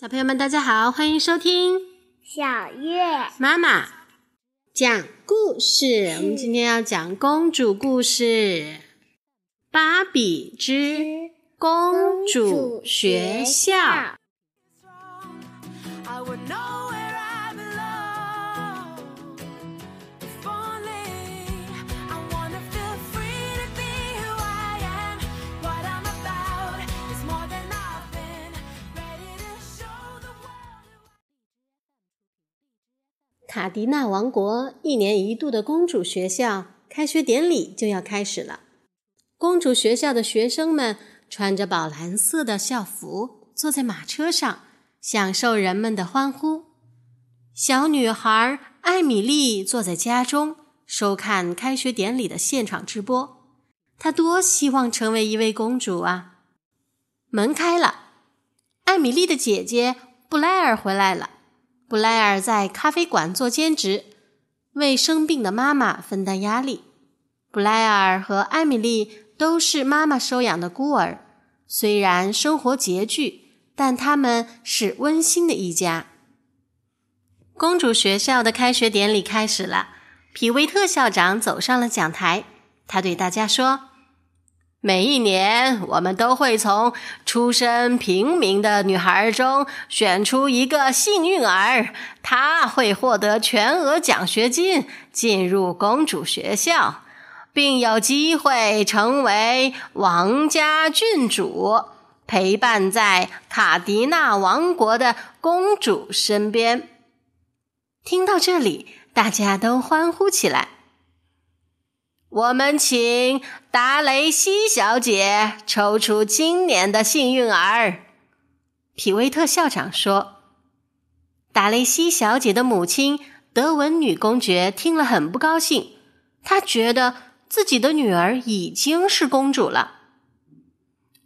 小朋友们，大家好，欢迎收听小月妈妈讲故事。我们今天要讲公主故事，《芭比之公主学校》。卡迪娜王国一年一度的公主学校开学典礼就要开始了。公主学校的学生们穿着宝蓝色的校服，坐在马车上，享受人们的欢呼。小女孩艾米丽坐在家中，收看开学典礼的现场直播。她多希望成为一位公主啊！门开了，艾米丽的姐姐布莱尔回来了。布莱尔在咖啡馆做兼职，为生病的妈妈分担压力。布莱尔和艾米丽都是妈妈收养的孤儿，虽然生活拮据，但他们是温馨的一家。公主学校的开学典礼开始了，皮维特校长走上了讲台，他对大家说。每一年，我们都会从出身平民的女孩中选出一个幸运儿，她会获得全额奖学金，进入公主学校，并有机会成为王家郡主，陪伴在卡迪娜王国的公主身边。听到这里，大家都欢呼起来。我们请达雷西小姐抽出今年的幸运儿。皮维特校长说：“达雷西小姐的母亲德文女公爵听了很不高兴，她觉得自己的女儿已经是公主了。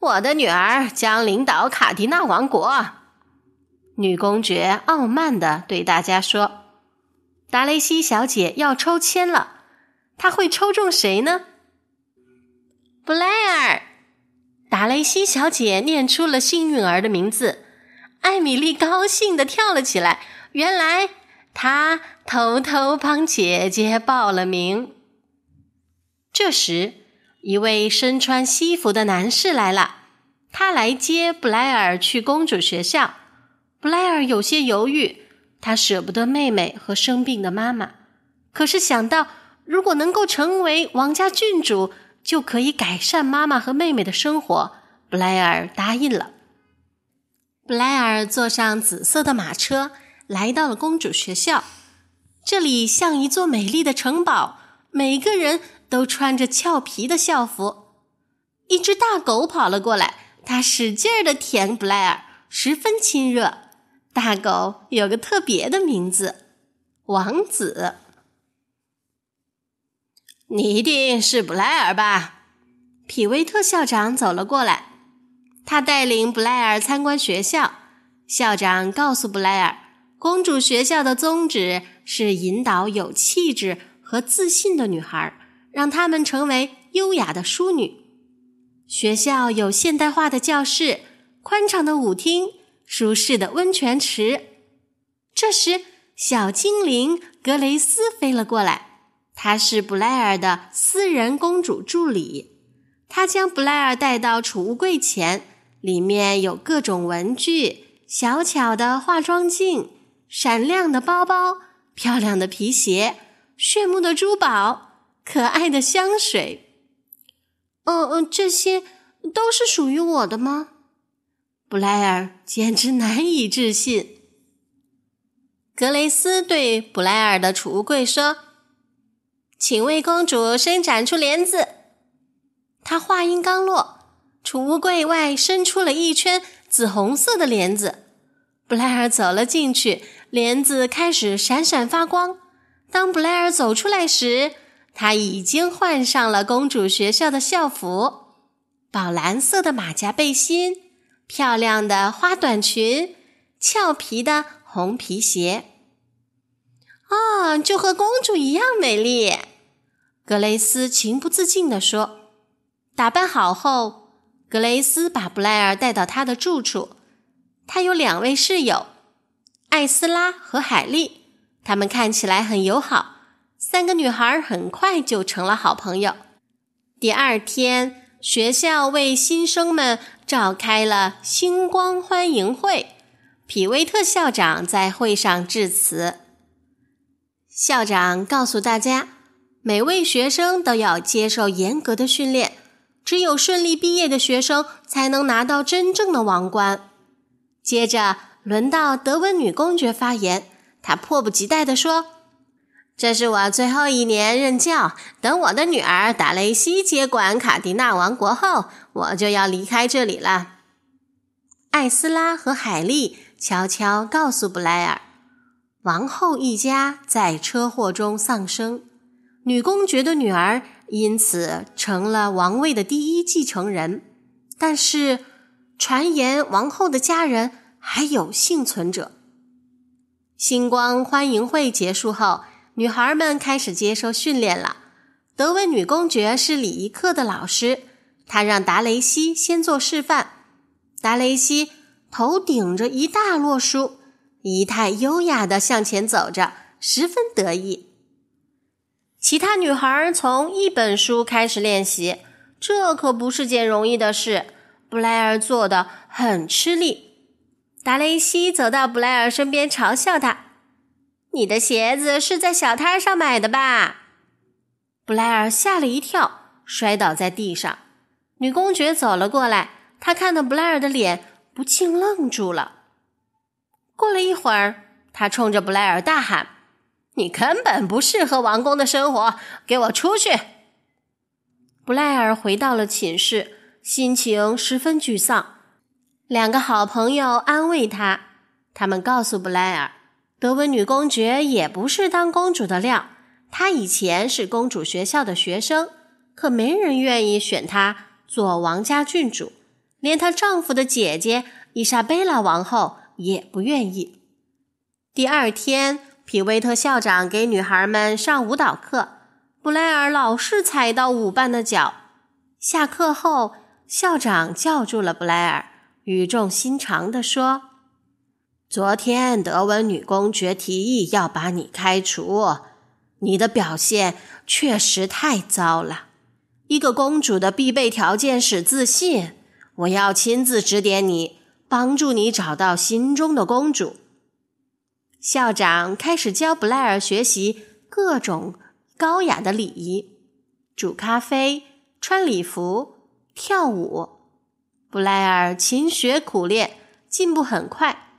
我的女儿将领导卡迪娜王国。”女公爵傲慢的对大家说：“达雷西小姐要抽签了。”他会抽中谁呢？布莱尔，达雷西小姐念出了幸运儿的名字。艾米丽高兴的跳了起来。原来她偷偷帮姐姐报了名。这时，一位身穿西服的男士来了，他来接布莱尔去公主学校。布莱尔有些犹豫，他舍不得妹妹和生病的妈妈，可是想到。如果能够成为王家郡主，就可以改善妈妈和妹妹的生活。布莱尔答应了。布莱尔坐上紫色的马车，来到了公主学校。这里像一座美丽的城堡，每个人都穿着俏皮的校服。一只大狗跑了过来，它使劲儿的舔布莱尔，十分亲热。大狗有个特别的名字——王子。你一定是布莱尔吧？皮维特校长走了过来，他带领布莱尔参观学校。校长告诉布莱尔，公主学校的宗旨是引导有气质和自信的女孩，让她们成为优雅的淑女。学校有现代化的教室、宽敞的舞厅、舒适的温泉池。这时，小精灵格雷斯飞了过来。她是布莱尔的私人公主助理，她将布莱尔带到储物柜前，里面有各种文具、小巧的化妆镜、闪亮的包包、漂亮的皮鞋、炫目的珠宝、可爱的香水。嗯嗯，这些都是属于我的吗？布莱尔简直难以置信。格雷斯对布莱尔的储物柜说。请为公主伸展出帘子。他话音刚落，储物柜外伸出了一圈紫红色的帘子。布莱尔走了进去，帘子开始闪闪发光。当布莱尔走出来时，他已经换上了公主学校的校服：宝蓝色的马甲背心、漂亮的花短裙、俏皮的红皮鞋。啊，就和公主一样美丽，格雷斯情不自禁地说。打扮好后，格雷斯把布莱尔带到他的住处。她有两位室友，艾斯拉和海莉，她们看起来很友好。三个女孩很快就成了好朋友。第二天，学校为新生们召开了星光欢迎会。皮威特校长在会上致辞。校长告诉大家，每位学生都要接受严格的训练，只有顺利毕业的学生才能拿到真正的王冠。接着，轮到德文女公爵发言，她迫不及待地说。这是我最后一年任教。等我的女儿达雷西接管卡迪纳王国后，我就要离开这里了。艾斯拉和海莉悄悄告诉布莱尔，王后一家在车祸中丧生，女公爵的女儿因此成了王位的第一继承人。但是，传言王后的家人还有幸存者。星光欢迎会结束后。女孩们开始接受训练了。德文女公爵是礼仪课的老师，她让达雷西先做示范。达雷西头顶着一大摞书，仪态优雅地向前走着，十分得意。其他女孩从一本书开始练习，这可不是件容易的事。布莱尔做的很吃力。达雷西走到布莱尔身边，嘲笑他。你的鞋子是在小摊上买的吧？布莱尔吓了一跳，摔倒在地上。女公爵走了过来，她看到布莱尔的脸，不禁愣住了。过了一会儿，她冲着布莱尔大喊：“你根本不适合王宫的生活，给我出去！”布莱尔回到了寝室，心情十分沮丧。两个好朋友安慰他，他们告诉布莱尔。德文女公爵也不是当公主的料，她以前是公主学校的学生，可没人愿意选她做王家郡主，连她丈夫的姐姐伊莎贝拉王后也不愿意。第二天，皮威特校长给女孩们上舞蹈课，布莱尔老是踩到舞伴的脚。下课后，校长叫住了布莱尔，语重心长地说。昨天，德文女公爵提议要把你开除。你的表现确实太糟了。一个公主的必备条件是自信。我要亲自指点你，帮助你找到心中的公主。校长开始教布莱尔学习各种高雅的礼仪：煮咖啡、穿礼服、跳舞。布莱尔勤学苦练，进步很快。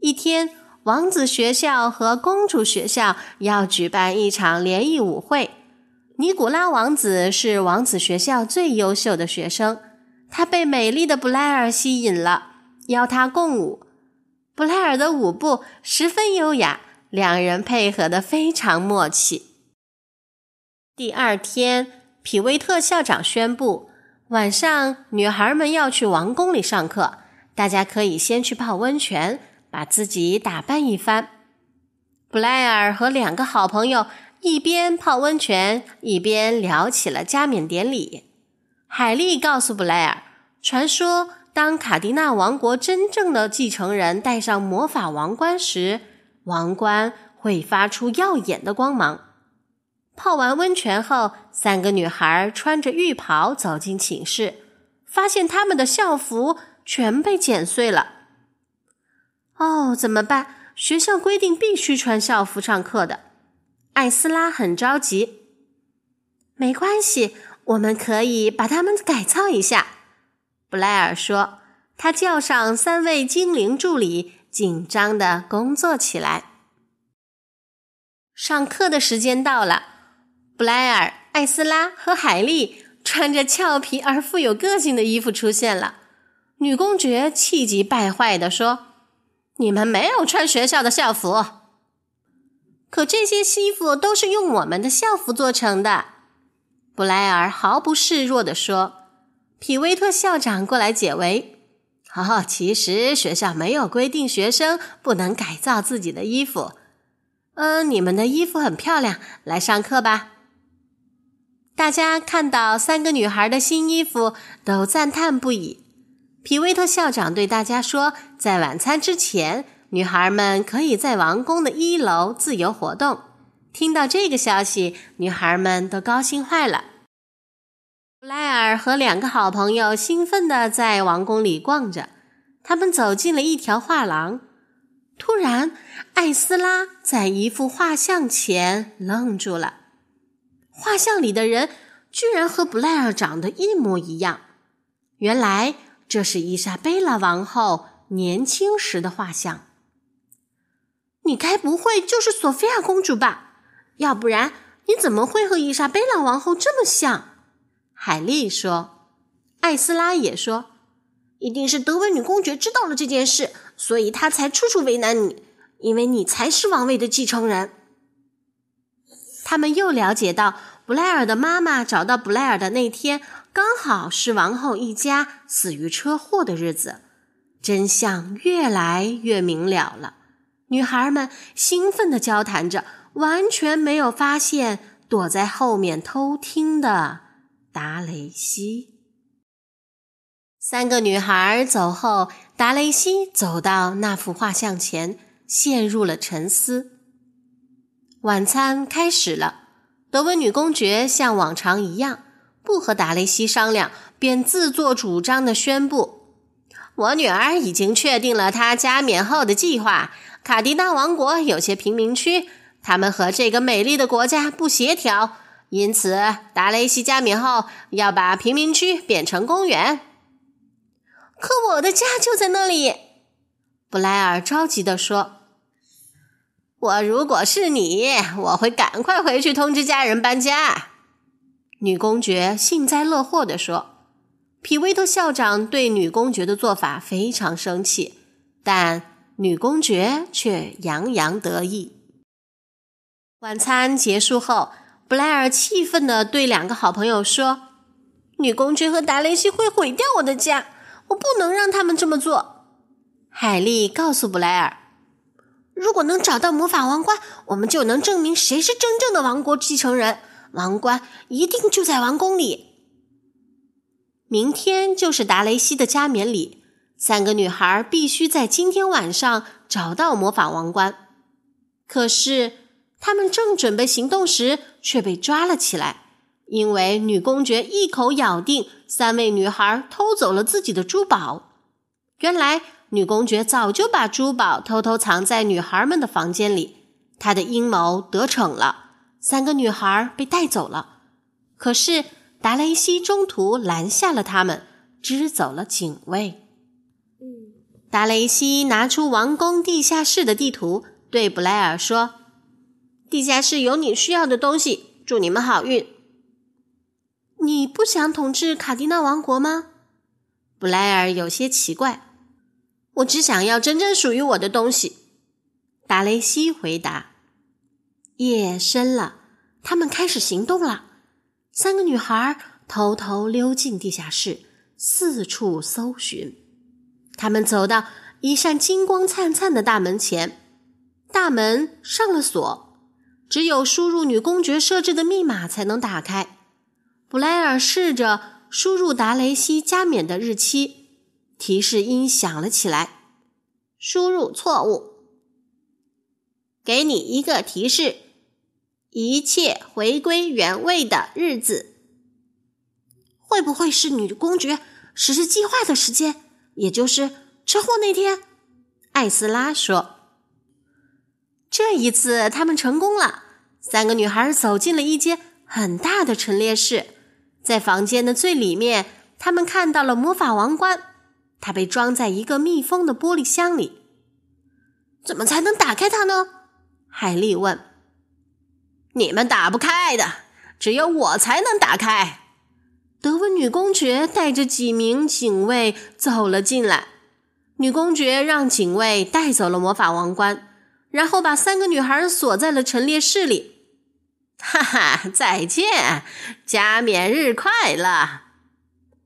一天，王子学校和公主学校要举办一场联谊舞会。尼古拉王子是王子学校最优秀的学生，他被美丽的布莱尔吸引了，邀他共舞。布莱尔的舞步十分优雅，两人配合得非常默契。第二天，皮威特校长宣布，晚上女孩们要去王宫里上课，大家可以先去泡温泉。把自己打扮一番，布莱尔和两个好朋友一边泡温泉，一边聊起了加冕典礼。海莉告诉布莱尔，传说当卡迪纳王国真正的继承人戴上魔法王冠时，王冠会发出耀眼的光芒。泡完温泉后，三个女孩穿着浴袍走进寝室，发现她们的校服全被剪碎了。哦，怎么办？学校规定必须穿校服上课的。艾斯拉很着急。没关系，我们可以把它们改造一下。布莱尔说。他叫上三位精灵助理，紧张的工作起来。上课的时间到了，布莱尔、艾斯拉和海莉穿着俏皮而富有个性的衣服出现了。女公爵气急败坏地说。你们没有穿学校的校服，可这些衣服都是用我们的校服做成的。布莱尔毫不示弱地说：“皮威特校长过来解围。哦，其实学校没有规定学生不能改造自己的衣服。嗯，你们的衣服很漂亮，来上课吧。”大家看到三个女孩的新衣服，都赞叹不已。皮威特校长对大家说，在晚餐之前，女孩们可以在王宫的一楼自由活动。听到这个消息，女孩们都高兴坏了。布莱尔和两个好朋友兴奋地在王宫里逛着。他们走进了一条画廊，突然，艾斯拉在一幅画像前愣住了。画像里的人居然和布莱尔长得一模一样。原来这是伊莎贝拉王后年轻时的画像。你该不会就是索菲亚公主吧？要不然你怎么会和伊莎贝拉王后这么像？海莉说。艾斯拉也说。一定是德文女公爵知道了这件事，所以她才处处为难你，因为你才是王位的继承人。他们又了解到，布莱尔的妈妈找到布莱尔的那天，刚好是王后一家死于车祸的日子。真相越来越明了了。女孩们兴奋地交谈着，完全没有发现躲在后面偷听的达雷西。三个女孩走后，达雷西走到那幅画像前，陷入了沉思。晚餐开始了，德文女公爵像往常一样，不和达雷西商量，便自作主张地宣布：“我女儿已经确定了她加冕后的计划。卡迪纳王国有些贫民区，他们和这个美丽的国家不协调，因此达雷西加冕后要把贫民区变成公园。”可我的家就在那里，布莱尔着急地说：“我如果是你，我会赶快回去通知家人搬家。”女公爵幸灾乐祸地说：“皮威特校长对女公爵的做法非常生气，但女公爵却洋洋得意。”晚餐结束后，布莱尔气愤地对两个好朋友说：“女公爵和达雷西会毁掉我的家。”我不能让他们这么做。海莉告诉布莱尔：“如果能找到魔法王冠，我们就能证明谁是真正的王国继承人。王冠一定就在王宫里。明天就是达雷西的加冕礼，三个女孩必须在今天晚上找到魔法王冠。可是，她们正准备行动时，却被抓了起来。”因为女公爵一口咬定三位女孩偷走了自己的珠宝，原来女公爵早就把珠宝偷偷藏在女孩们的房间里，她的阴谋得逞了，三个女孩被带走了。可是达雷西中途拦下了他们，支走了警卫。达雷西拿出王宫地下室的地图，对布莱尔说：“地下室有你需要的东西，祝你们好运。”你不想统治卡迪纳王国吗？布莱尔有些奇怪。我只想要真正属于我的东西。达雷西回答。夜深了，他们开始行动了。三个女孩偷偷溜进地下室，四处搜寻。他们走到一扇金光灿灿的大门前，大门上了锁，只有输入女公爵设置的密码才能打开。布莱尔试着输入达雷西加冕的日期，提示音响了起来。输入错误。给你一个提示：一切回归原位的日子。会不会是女公爵实施计划的时间？也就是车祸那天？艾斯拉说：“这一次他们成功了。”三个女孩走进了一间很大的陈列室。在房间的最里面，他们看到了魔法王冠，它被装在一个密封的玻璃箱里。怎么才能打开它呢？海莉问。你们打不开的，只有我才能打开。德文女公爵带着几名警卫走了进来。女公爵让警卫带走了魔法王冠，然后把三个女孩锁在了陈列室里。哈哈，再见，加冕日快乐！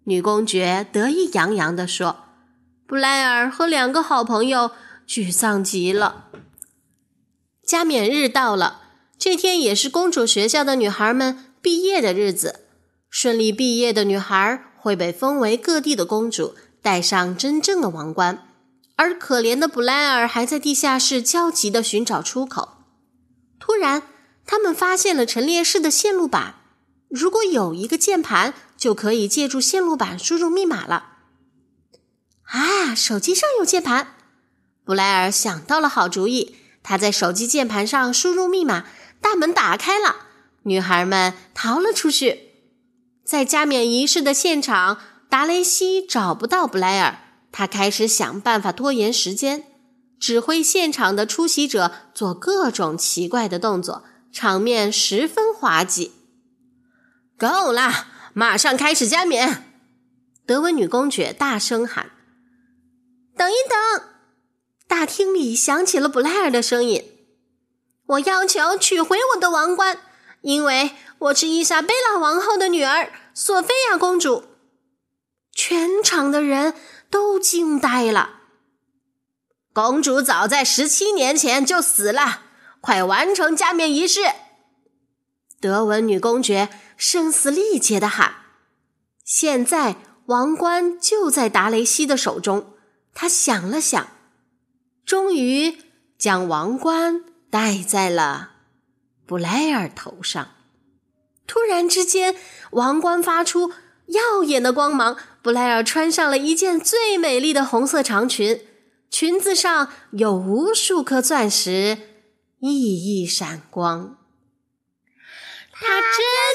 女公爵得意洋洋地说。布莱尔和两个好朋友沮丧极了。加冕日到了，这天也是公主学校的女孩们毕业的日子。顺利毕业的女孩会被封为各地的公主，戴上真正的王冠，而可怜的布莱尔还在地下室焦急地寻找出口。突然，他们发现了陈列室的线路板。如果有一个键盘，就可以借助线路板输入密码了。啊，手机上有键盘！布莱尔想到了好主意，他在手机键盘上输入密码，大门打开了，女孩们逃了出去。在加冕仪式的现场，达雷西找不到布莱尔，他开始想办法拖延时间，指挥现场的出席者做各种奇怪的动作，场面十分滑稽。够了，马上开始加冕！德文女公爵大声喊：“等一等！”大厅里响起了布莱尔的声音：“我要求取回我的王冠，因为……”我是伊莎贝拉王后的女儿，索菲亚公主。全场的人都惊呆了。公主早在十七年前就死了，快完成加冕仪式！德文女公爵声嘶力竭的喊：“现在王冠就在达雷西的手中。”他想了想，终于将王冠戴在了布莱尔头上。突然之间，王冠发出耀眼的光芒。布莱尔穿上了一件最美丽的红色长裙，裙子上有无数颗钻石，熠熠闪光。她真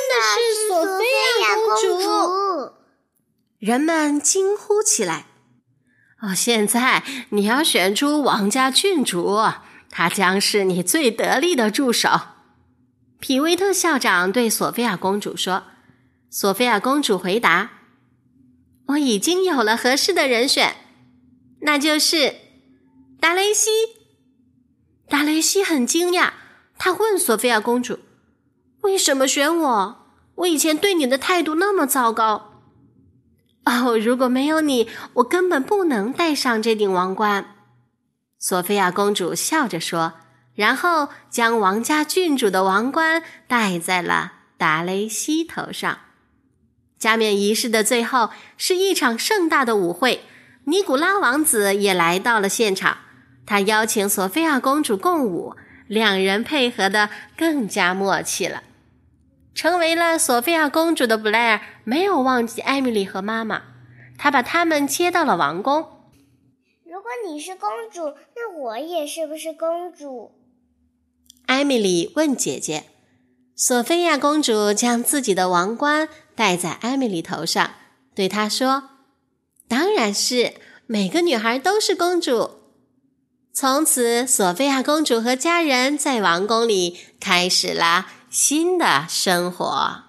的是索菲亚公主！人们惊呼起来。哦，现在你要选出王家郡主，她将是你最得力的助手。皮维特校长对索菲亚公主说：“索菲亚公主回答，我已经有了合适的人选，那就是达雷西。”达雷西很惊讶，他问索菲亚公主：“为什么选我？我以前对你的态度那么糟糕。”哦，如果没有你，我根本不能戴上这顶王冠。”索菲亚公主笑着说。然后将王家郡主的王冠戴在了达雷西头上。加冕仪式的最后是一场盛大的舞会，尼古拉王子也来到了现场。他邀请索菲亚公主共舞，两人配合的更加默契了。成为了索菲亚公主的布莱尔没有忘记艾米丽和妈妈，他把他们接到了王宫。如果你是公主，那我也是不是公主？艾米丽问姐姐：“索菲亚公主将自己的王冠戴在艾米丽头上，对她说：‘当然是，每个女孩都是公主。’从此，索菲亚公主和家人在王宫里开始了新的生活。”